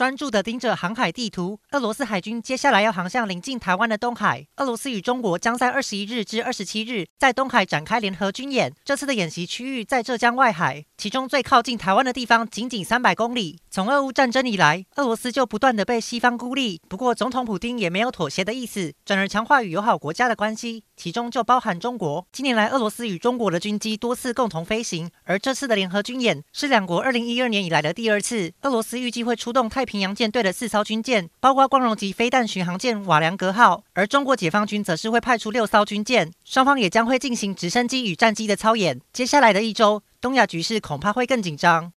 专注地盯着航海地图，俄罗斯海军接下来要航向临近台湾的东海。俄罗斯与中国将在二十一日至二十七日在东海展开联合军演。这次的演习区域在浙江外海，其中最靠近台湾的地方仅仅三百公里。从俄乌战争以来，俄罗斯就不断地被西方孤立。不过，总统普丁也没有妥协的意思，转而强化与友好国家的关系，其中就包含中国。近年来，俄罗斯与中国的军机多次共同飞行，而这次的联合军演是两国二零一二年以来的第二次。俄罗斯预计会出动太平洋舰队的四艘军舰，包括光荣级飞弹巡航舰瓦良格号，而中国解放军则是会派出六艘军舰，双方也将会进行直升机与战机的操演。接下来的一周，东亚局势恐怕会更紧张。